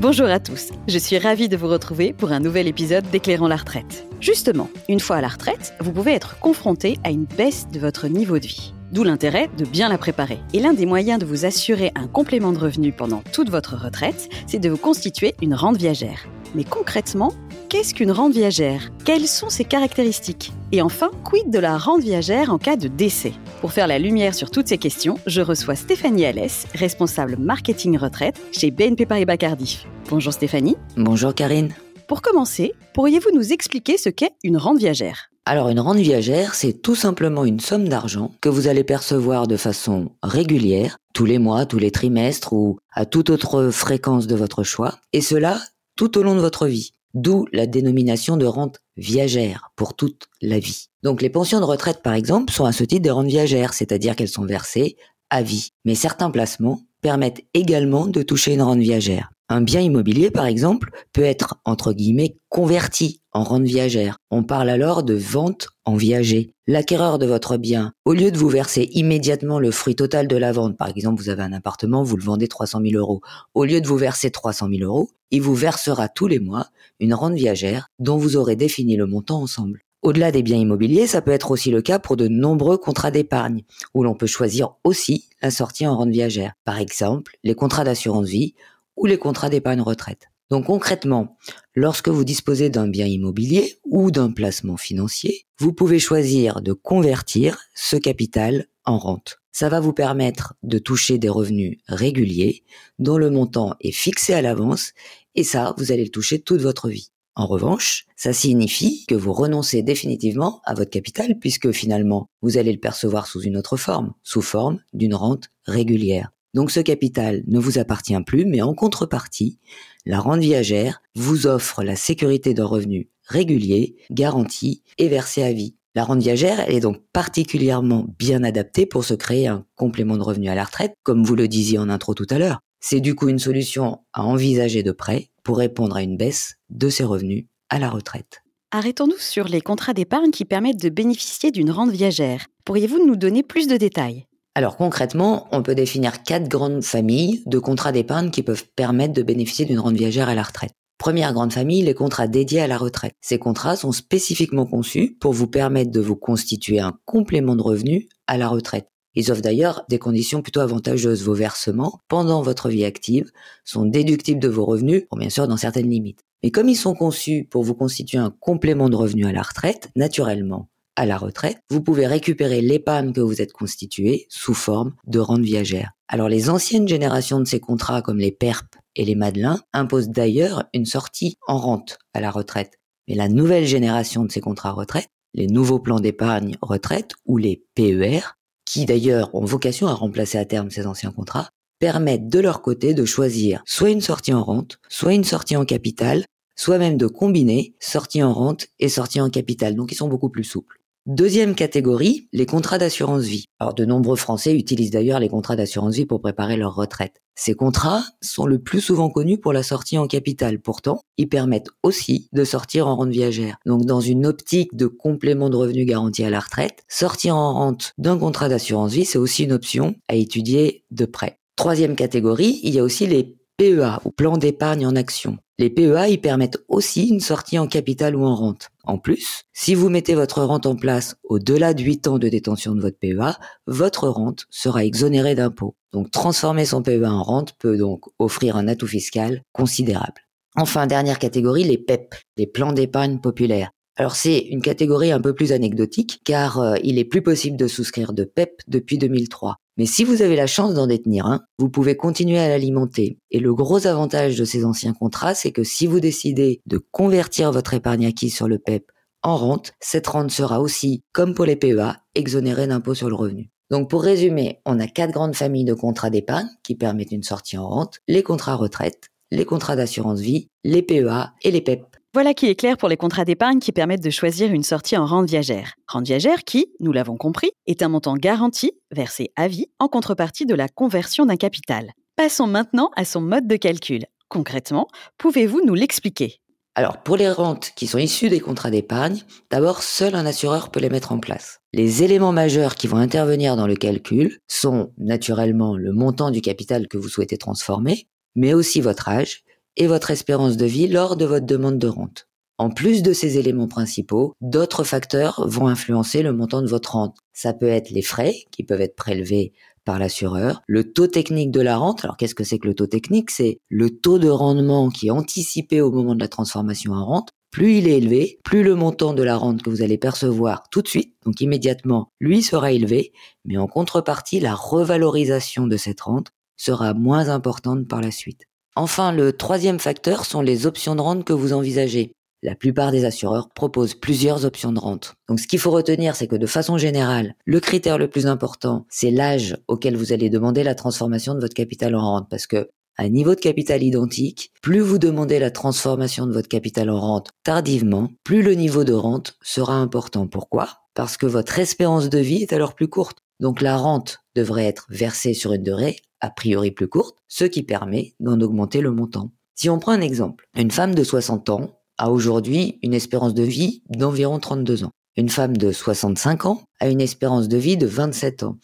Bonjour à tous, je suis ravie de vous retrouver pour un nouvel épisode d'Éclairant la retraite. Justement, une fois à la retraite, vous pouvez être confronté à une baisse de votre niveau de vie. D'où l'intérêt de bien la préparer. Et l'un des moyens de vous assurer un complément de revenu pendant toute votre retraite, c'est de vous constituer une rente viagère. Mais concrètement, qu'est-ce qu'une rente viagère? Quelles sont ses caractéristiques? Et enfin, quid de la rente viagère en cas de décès? Pour faire la lumière sur toutes ces questions, je reçois Stéphanie Alès, responsable marketing retraite chez BNP Paribas Cardiff. Bonjour Stéphanie. Bonjour Karine. Pour commencer, pourriez-vous nous expliquer ce qu'est une rente viagère? Alors une rente viagère, c'est tout simplement une somme d'argent que vous allez percevoir de façon régulière, tous les mois, tous les trimestres ou à toute autre fréquence de votre choix, et cela tout au long de votre vie. D'où la dénomination de rente viagère pour toute la vie. Donc les pensions de retraite par exemple sont à ce titre des rentes viagères, c'est-à-dire qu'elles sont versées à vie. Mais certains placements permettent également de toucher une rente viagère. Un bien immobilier, par exemple, peut être, entre guillemets, converti en rente viagère. On parle alors de vente en viager. L'acquéreur de votre bien, au lieu de vous verser immédiatement le fruit total de la vente, par exemple, vous avez un appartement, vous le vendez 300 000 euros, au lieu de vous verser 300 000 euros, il vous versera tous les mois une rente viagère dont vous aurez défini le montant ensemble. Au-delà des biens immobiliers, ça peut être aussi le cas pour de nombreux contrats d'épargne, où l'on peut choisir aussi la sortie en rente viagère. Par exemple, les contrats d'assurance vie ou les contrats d'épargne retraite. Donc concrètement, lorsque vous disposez d'un bien immobilier ou d'un placement financier, vous pouvez choisir de convertir ce capital en rente. Ça va vous permettre de toucher des revenus réguliers dont le montant est fixé à l'avance et ça, vous allez le toucher toute votre vie. En revanche, ça signifie que vous renoncez définitivement à votre capital puisque finalement, vous allez le percevoir sous une autre forme, sous forme d'une rente régulière. Donc ce capital ne vous appartient plus, mais en contrepartie, la rente viagère vous offre la sécurité d'un revenu régulier, garanti et versé à vie. La rente viagère est donc particulièrement bien adaptée pour se créer un complément de revenu à la retraite, comme vous le disiez en intro tout à l'heure. C'est du coup une solution à envisager de près pour répondre à une baisse de ses revenus à la retraite. Arrêtons-nous sur les contrats d'épargne qui permettent de bénéficier d'une rente viagère. Pourriez-vous nous donner plus de détails? Alors concrètement, on peut définir quatre grandes familles de contrats d'épargne qui peuvent permettre de bénéficier d'une rente viagère à la retraite. Première grande famille, les contrats dédiés à la retraite. Ces contrats sont spécifiquement conçus pour vous permettre de vous constituer un complément de revenu à la retraite. Ils offrent d'ailleurs des conditions plutôt avantageuses. Vos versements, pendant votre vie active, sont déductibles de vos revenus, bien sûr dans certaines limites. Mais comme ils sont conçus pour vous constituer un complément de revenu à la retraite, naturellement, à la retraite, vous pouvez récupérer l'épargne que vous êtes constitué sous forme de rente viagère. Alors les anciennes générations de ces contrats comme les PERP et les Madelins imposent d'ailleurs une sortie en rente à la retraite. Mais la nouvelle génération de ces contrats retraite, les nouveaux plans d'épargne retraite ou les PER, qui d'ailleurs ont vocation à remplacer à terme ces anciens contrats, permettent de leur côté de choisir soit une sortie en rente, soit une sortie en capital, soit même de combiner sortie en rente et sortie en capital. Donc ils sont beaucoup plus souples. Deuxième catégorie, les contrats d'assurance vie. Alors de nombreux Français utilisent d'ailleurs les contrats d'assurance vie pour préparer leur retraite. Ces contrats sont le plus souvent connus pour la sortie en capital. Pourtant, ils permettent aussi de sortir en rente viagère. Donc dans une optique de complément de revenus garanti à la retraite, sortir en rente d'un contrat d'assurance vie, c'est aussi une option à étudier de près. Troisième catégorie, il y a aussi les PEA ou plans d'épargne en action. Les PEA y permettent aussi une sortie en capital ou en rente. En plus, si vous mettez votre rente en place au-delà de 8 ans de détention de votre PEA, votre rente sera exonérée d'impôts. Donc transformer son PEA en rente peut donc offrir un atout fiscal considérable. Enfin, dernière catégorie, les PEP, les plans d'épargne populaires. Alors c'est une catégorie un peu plus anecdotique car euh, il est plus possible de souscrire de PEP depuis 2003. Mais si vous avez la chance d'en détenir un, vous pouvez continuer à l'alimenter. Et le gros avantage de ces anciens contrats, c'est que si vous décidez de convertir votre épargne acquise sur le PEP en rente, cette rente sera aussi, comme pour les PEA, exonérée d'impôt sur le revenu. Donc pour résumer, on a quatre grandes familles de contrats d'épargne qui permettent une sortie en rente, les contrats retraite, les contrats d'assurance vie, les PEA et les PEP. Voilà qui est clair pour les contrats d'épargne qui permettent de choisir une sortie en rente viagère. Rente viagère qui, nous l'avons compris, est un montant garanti, versé à vie, en contrepartie de la conversion d'un capital. Passons maintenant à son mode de calcul. Concrètement, pouvez-vous nous l'expliquer? Alors, pour les rentes qui sont issues des contrats d'épargne, d'abord, seul un assureur peut les mettre en place. Les éléments majeurs qui vont intervenir dans le calcul sont naturellement le montant du capital que vous souhaitez transformer, mais aussi votre âge et votre espérance de vie lors de votre demande de rente. En plus de ces éléments principaux, d'autres facteurs vont influencer le montant de votre rente. Ça peut être les frais qui peuvent être prélevés par l'assureur, le taux technique de la rente. Alors qu'est-ce que c'est que le taux technique? C'est le taux de rendement qui est anticipé au moment de la transformation en rente. Plus il est élevé, plus le montant de la rente que vous allez percevoir tout de suite, donc immédiatement, lui sera élevé, mais en contrepartie, la revalorisation de cette rente sera moins importante par la suite. Enfin, le troisième facteur sont les options de rente que vous envisagez. La plupart des assureurs proposent plusieurs options de rente. Donc ce qu'il faut retenir, c'est que de façon générale, le critère le plus important, c'est l'âge auquel vous allez demander la transformation de votre capital en rente. Parce que un niveau de capital identique, plus vous demandez la transformation de votre capital en rente tardivement, plus le niveau de rente sera important. Pourquoi? Parce que votre espérance de vie est alors plus courte. Donc la rente devrait être versée sur une durée a priori plus courte, ce qui permet d'en augmenter le montant. Si on prend un exemple, une femme de 60 ans a aujourd'hui une espérance de vie d'environ 32 ans. Une femme de 65 ans a une espérance de vie de 27 ans.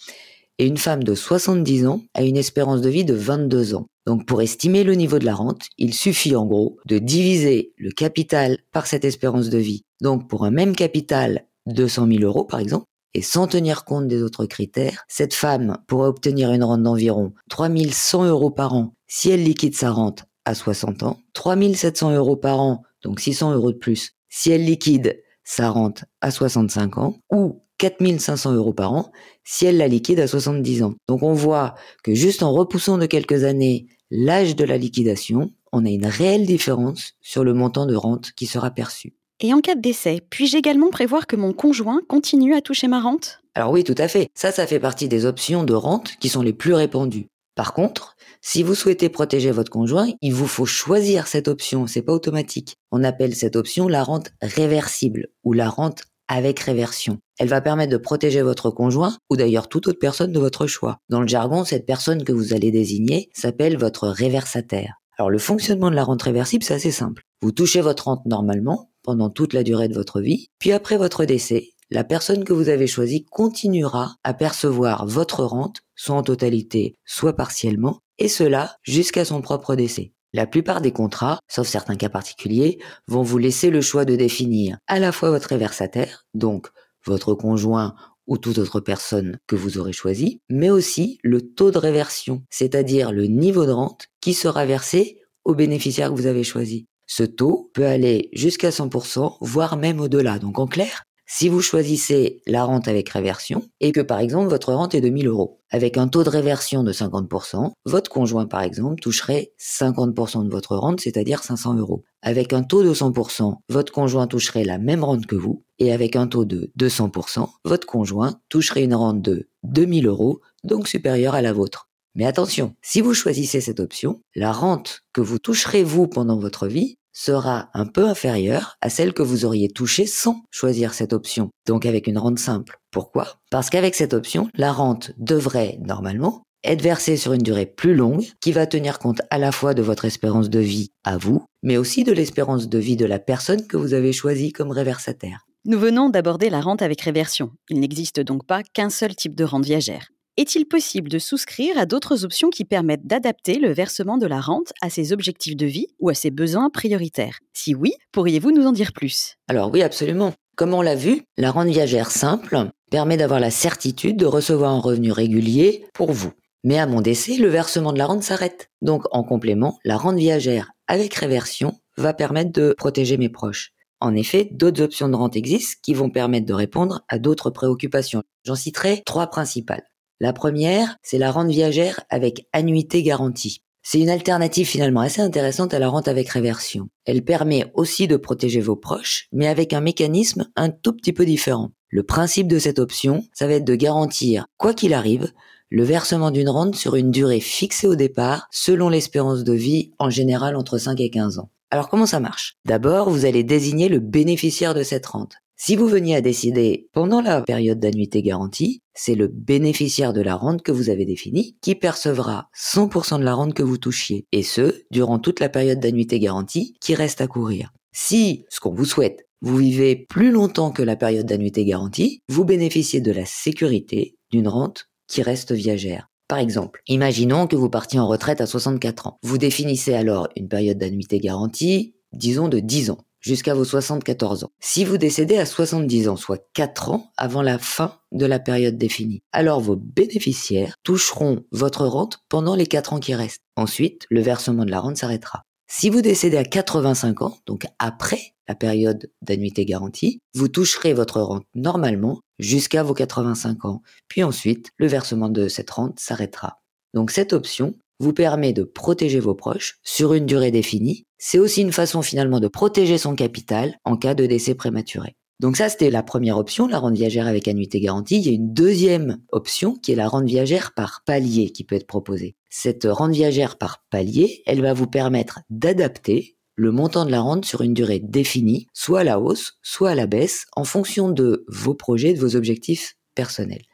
Et une femme de 70 ans a une espérance de vie de 22 ans. Donc pour estimer le niveau de la rente, il suffit en gros de diviser le capital par cette espérance de vie. Donc pour un même capital, 200 000 euros par exemple, et sans tenir compte des autres critères, cette femme pourrait obtenir une rente d'environ 3100 euros par an si elle liquide sa rente à 60 ans, 3700 euros par an donc 600 euros de plus, si elle liquide sa rente à 65 ans, ou 4500 euros par an si elle la liquide à 70 ans. Donc on voit que juste en repoussant de quelques années l'âge de la liquidation, on a une réelle différence sur le montant de rente qui sera perçu. Et en cas de décès, puis-je également prévoir que mon conjoint continue à toucher ma rente? Alors oui, tout à fait. Ça, ça fait partie des options de rente qui sont les plus répandues. Par contre, si vous souhaitez protéger votre conjoint, il vous faut choisir cette option, c'est pas automatique. On appelle cette option la rente réversible ou la rente avec réversion. Elle va permettre de protéger votre conjoint ou d'ailleurs toute autre personne de votre choix. Dans le jargon, cette personne que vous allez désigner s'appelle votre réversataire. Alors le fonctionnement de la rente réversible, c'est assez simple. Vous touchez votre rente normalement pendant toute la durée de votre vie, puis après votre décès, la personne que vous avez choisie continuera à percevoir votre rente, soit en totalité, soit partiellement, et cela jusqu'à son propre décès. La plupart des contrats, sauf certains cas particuliers, vont vous laisser le choix de définir à la fois votre réversataire, donc votre conjoint ou toute autre personne que vous aurez choisi, mais aussi le taux de réversion, c'est-à-dire le niveau de rente qui sera versé au bénéficiaire que vous avez choisi. Ce taux peut aller jusqu'à 100%, voire même au-delà. Donc en clair, si vous choisissez la rente avec réversion et que par exemple votre rente est de 1000 euros, avec un taux de réversion de 50%, votre conjoint par exemple toucherait 50% de votre rente, c'est-à-dire 500 euros. Avec un taux de 100%, votre conjoint toucherait la même rente que vous et avec un taux de 200%, votre conjoint toucherait une rente de 2000 euros, donc supérieure à la vôtre. Mais attention, si vous choisissez cette option, la rente que vous toucherez vous pendant votre vie sera un peu inférieure à celle que vous auriez touchée sans choisir cette option, donc avec une rente simple. Pourquoi? Parce qu'avec cette option, la rente devrait normalement être versée sur une durée plus longue qui va tenir compte à la fois de votre espérance de vie à vous, mais aussi de l'espérance de vie de la personne que vous avez choisie comme réversataire. Nous venons d'aborder la rente avec réversion. Il n'existe donc pas qu'un seul type de rente viagère. Est-il possible de souscrire à d'autres options qui permettent d'adapter le versement de la rente à ses objectifs de vie ou à ses besoins prioritaires? Si oui, pourriez-vous nous en dire plus? Alors oui, absolument. Comme on l'a vu, la rente viagère simple permet d'avoir la certitude de recevoir un revenu régulier pour vous. Mais à mon décès, le versement de la rente s'arrête. Donc en complément, la rente viagère avec réversion va permettre de protéger mes proches. En effet, d'autres options de rente existent qui vont permettre de répondre à d'autres préoccupations. J'en citerai trois principales. La première, c'est la rente viagère avec annuité garantie. C'est une alternative finalement assez intéressante à la rente avec réversion. Elle permet aussi de protéger vos proches, mais avec un mécanisme un tout petit peu différent. Le principe de cette option, ça va être de garantir, quoi qu'il arrive, le versement d'une rente sur une durée fixée au départ, selon l'espérance de vie, en général entre 5 et 15 ans. Alors comment ça marche? D'abord, vous allez désigner le bénéficiaire de cette rente. Si vous veniez à décider pendant la période d'annuité garantie, c'est le bénéficiaire de la rente que vous avez définie qui percevra 100% de la rente que vous touchiez, et ce, durant toute la période d'annuité garantie qui reste à courir. Si, ce qu'on vous souhaite, vous vivez plus longtemps que la période d'annuité garantie, vous bénéficiez de la sécurité d'une rente qui reste viagère. Par exemple, imaginons que vous partiez en retraite à 64 ans. Vous définissez alors une période d'annuité garantie, disons de 10 ans jusqu'à vos 74 ans. Si vous décédez à 70 ans, soit 4 ans avant la fin de la période définie, alors vos bénéficiaires toucheront votre rente pendant les 4 ans qui restent. Ensuite, le versement de la rente s'arrêtera. Si vous décédez à 85 ans, donc après la période d'annuité garantie, vous toucherez votre rente normalement jusqu'à vos 85 ans. Puis ensuite, le versement de cette rente s'arrêtera. Donc cette option vous permet de protéger vos proches sur une durée définie. C'est aussi une façon finalement de protéger son capital en cas de décès prématuré. Donc ça, c'était la première option, la rente viagère avec annuité garantie. Il y a une deuxième option qui est la rente viagère par palier qui peut être proposée. Cette rente viagère par palier, elle va vous permettre d'adapter le montant de la rente sur une durée définie, soit à la hausse, soit à la baisse, en fonction de vos projets, de vos objectifs personnels.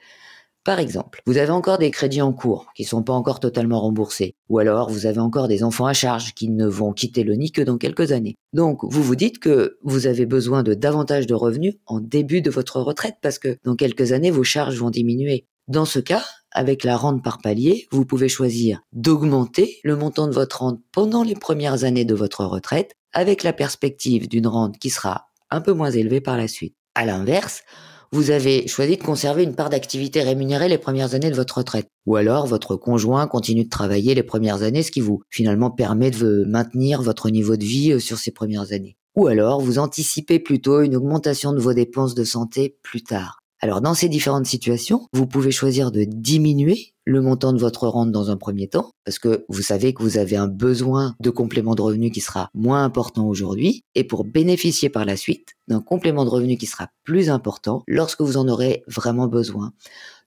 Par exemple, vous avez encore des crédits en cours qui ne sont pas encore totalement remboursés, ou alors vous avez encore des enfants à charge qui ne vont quitter le nid que dans quelques années. Donc vous vous dites que vous avez besoin de davantage de revenus en début de votre retraite parce que dans quelques années vos charges vont diminuer. Dans ce cas, avec la rente par palier, vous pouvez choisir d'augmenter le montant de votre rente pendant les premières années de votre retraite avec la perspective d'une rente qui sera un peu moins élevée par la suite. À l'inverse, vous avez choisi de conserver une part d'activité rémunérée les premières années de votre retraite. Ou alors votre conjoint continue de travailler les premières années, ce qui vous finalement permet de maintenir votre niveau de vie euh, sur ces premières années. Ou alors vous anticipez plutôt une augmentation de vos dépenses de santé plus tard. Alors dans ces différentes situations, vous pouvez choisir de diminuer le montant de votre rente dans un premier temps, parce que vous savez que vous avez un besoin de complément de revenu qui sera moins important aujourd'hui, et pour bénéficier par la suite d'un complément de revenu qui sera plus important lorsque vous en aurez vraiment besoin.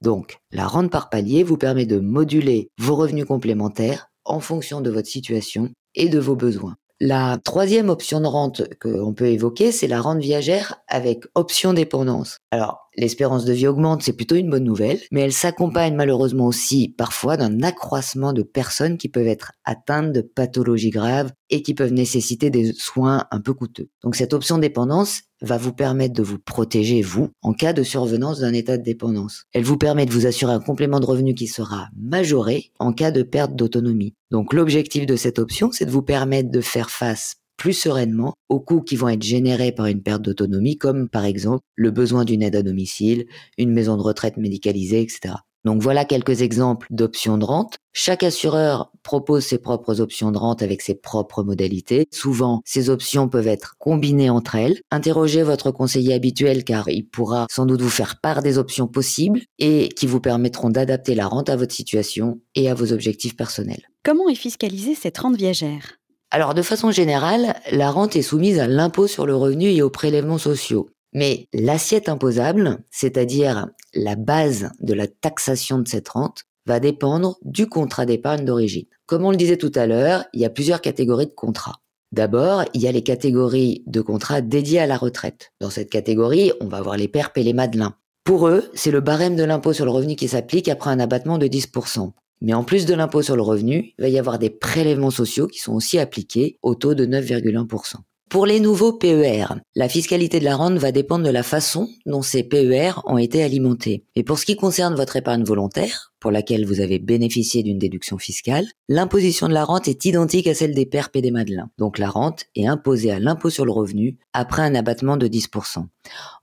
Donc, la rente par palier vous permet de moduler vos revenus complémentaires en fonction de votre situation et de vos besoins. La troisième option de rente qu'on peut évoquer, c'est la rente viagère avec option dépendance. Alors, l'espérance de vie augmente, c'est plutôt une bonne nouvelle, mais elle s'accompagne malheureusement aussi parfois d'un accroissement de personnes qui peuvent être atteintes de pathologies graves et qui peuvent nécessiter des soins un peu coûteux. Donc cette option dépendance va vous permettre de vous protéger, vous, en cas de survenance d'un état de dépendance. Elle vous permet de vous assurer un complément de revenu qui sera majoré en cas de perte d'autonomie. Donc l'objectif de cette option, c'est de vous permettre de faire face plus sereinement aux coûts qui vont être générés par une perte d'autonomie, comme par exemple le besoin d'une aide à domicile, une maison de retraite médicalisée, etc. Donc voilà quelques exemples d'options de rente. Chaque assureur propose ses propres options de rente avec ses propres modalités. Souvent, ces options peuvent être combinées entre elles. Interrogez votre conseiller habituel car il pourra sans doute vous faire part des options possibles et qui vous permettront d'adapter la rente à votre situation et à vos objectifs personnels. Comment est fiscalisée cette rente viagère? Alors de façon générale, la rente est soumise à l'impôt sur le revenu et aux prélèvements sociaux. Mais l'assiette imposable, c'est-à-dire la base de la taxation de cette rente, va dépendre du contrat d'épargne d'origine. Comme on le disait tout à l'heure, il y a plusieurs catégories de contrats. D'abord, il y a les catégories de contrats dédiés à la retraite. Dans cette catégorie, on va avoir les perpes et les madelins. Pour eux, c'est le barème de l'impôt sur le revenu qui s'applique après un abattement de 10%. Mais en plus de l'impôt sur le revenu, il va y avoir des prélèvements sociaux qui sont aussi appliqués au taux de 9,1%. Pour les nouveaux PER, la fiscalité de la rente va dépendre de la façon dont ces PER ont été alimentés. Et pour ce qui concerne votre épargne volontaire, pour laquelle vous avez bénéficié d'une déduction fiscale, l'imposition de la rente est identique à celle des PERP et des Madelins. Donc la rente est imposée à l'impôt sur le revenu après un abattement de 10%.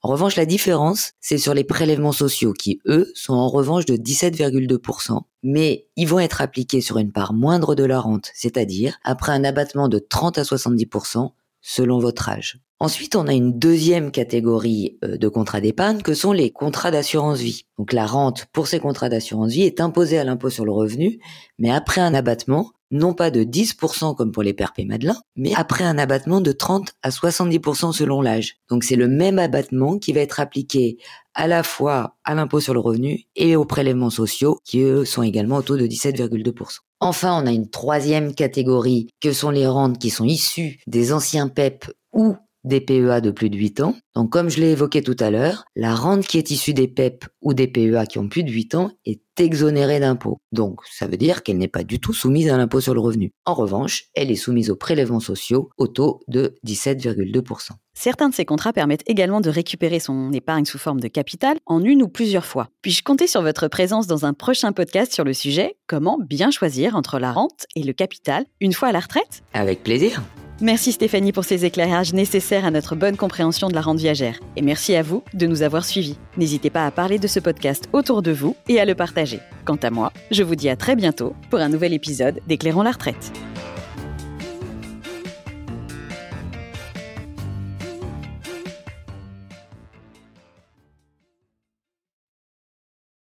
En revanche, la différence, c'est sur les prélèvements sociaux qui, eux, sont en revanche de 17,2%, mais ils vont être appliqués sur une part moindre de la rente, c'est-à-dire après un abattement de 30 à 70%, selon votre âge. Ensuite, on a une deuxième catégorie euh, de contrats d'épargne que sont les contrats d'assurance vie. Donc la rente pour ces contrats d'assurance vie est imposée à l'impôt sur le revenu, mais après un abattement, non pas de 10% comme pour les perpés Madelin, mais après un abattement de 30 à 70% selon l'âge. Donc c'est le même abattement qui va être appliqué à la fois à l'impôt sur le revenu et aux prélèvements sociaux qui eux sont également au taux de 17,2%. Enfin, on a une troisième catégorie que sont les rentes qui sont issues des anciens PEP ou des PEA de plus de 8 ans. Donc comme je l'ai évoqué tout à l'heure, la rente qui est issue des PEP ou des PEA qui ont plus de 8 ans est exonérée d'impôt. Donc ça veut dire qu'elle n'est pas du tout soumise à l'impôt sur le revenu. En revanche, elle est soumise aux prélèvements sociaux au taux de 17,2%. Certains de ces contrats permettent également de récupérer son épargne sous forme de capital en une ou plusieurs fois. Puis-je compter sur votre présence dans un prochain podcast sur le sujet? Comment bien choisir entre la rente et le capital une fois à la retraite? Avec plaisir. Merci Stéphanie pour ces éclairages nécessaires à notre bonne compréhension de la rente viagère. Et merci à vous de nous avoir suivis. N'hésitez pas à parler de ce podcast autour de vous et à le partager. Quant à moi, je vous dis à très bientôt pour un nouvel épisode d'Éclairons la retraite.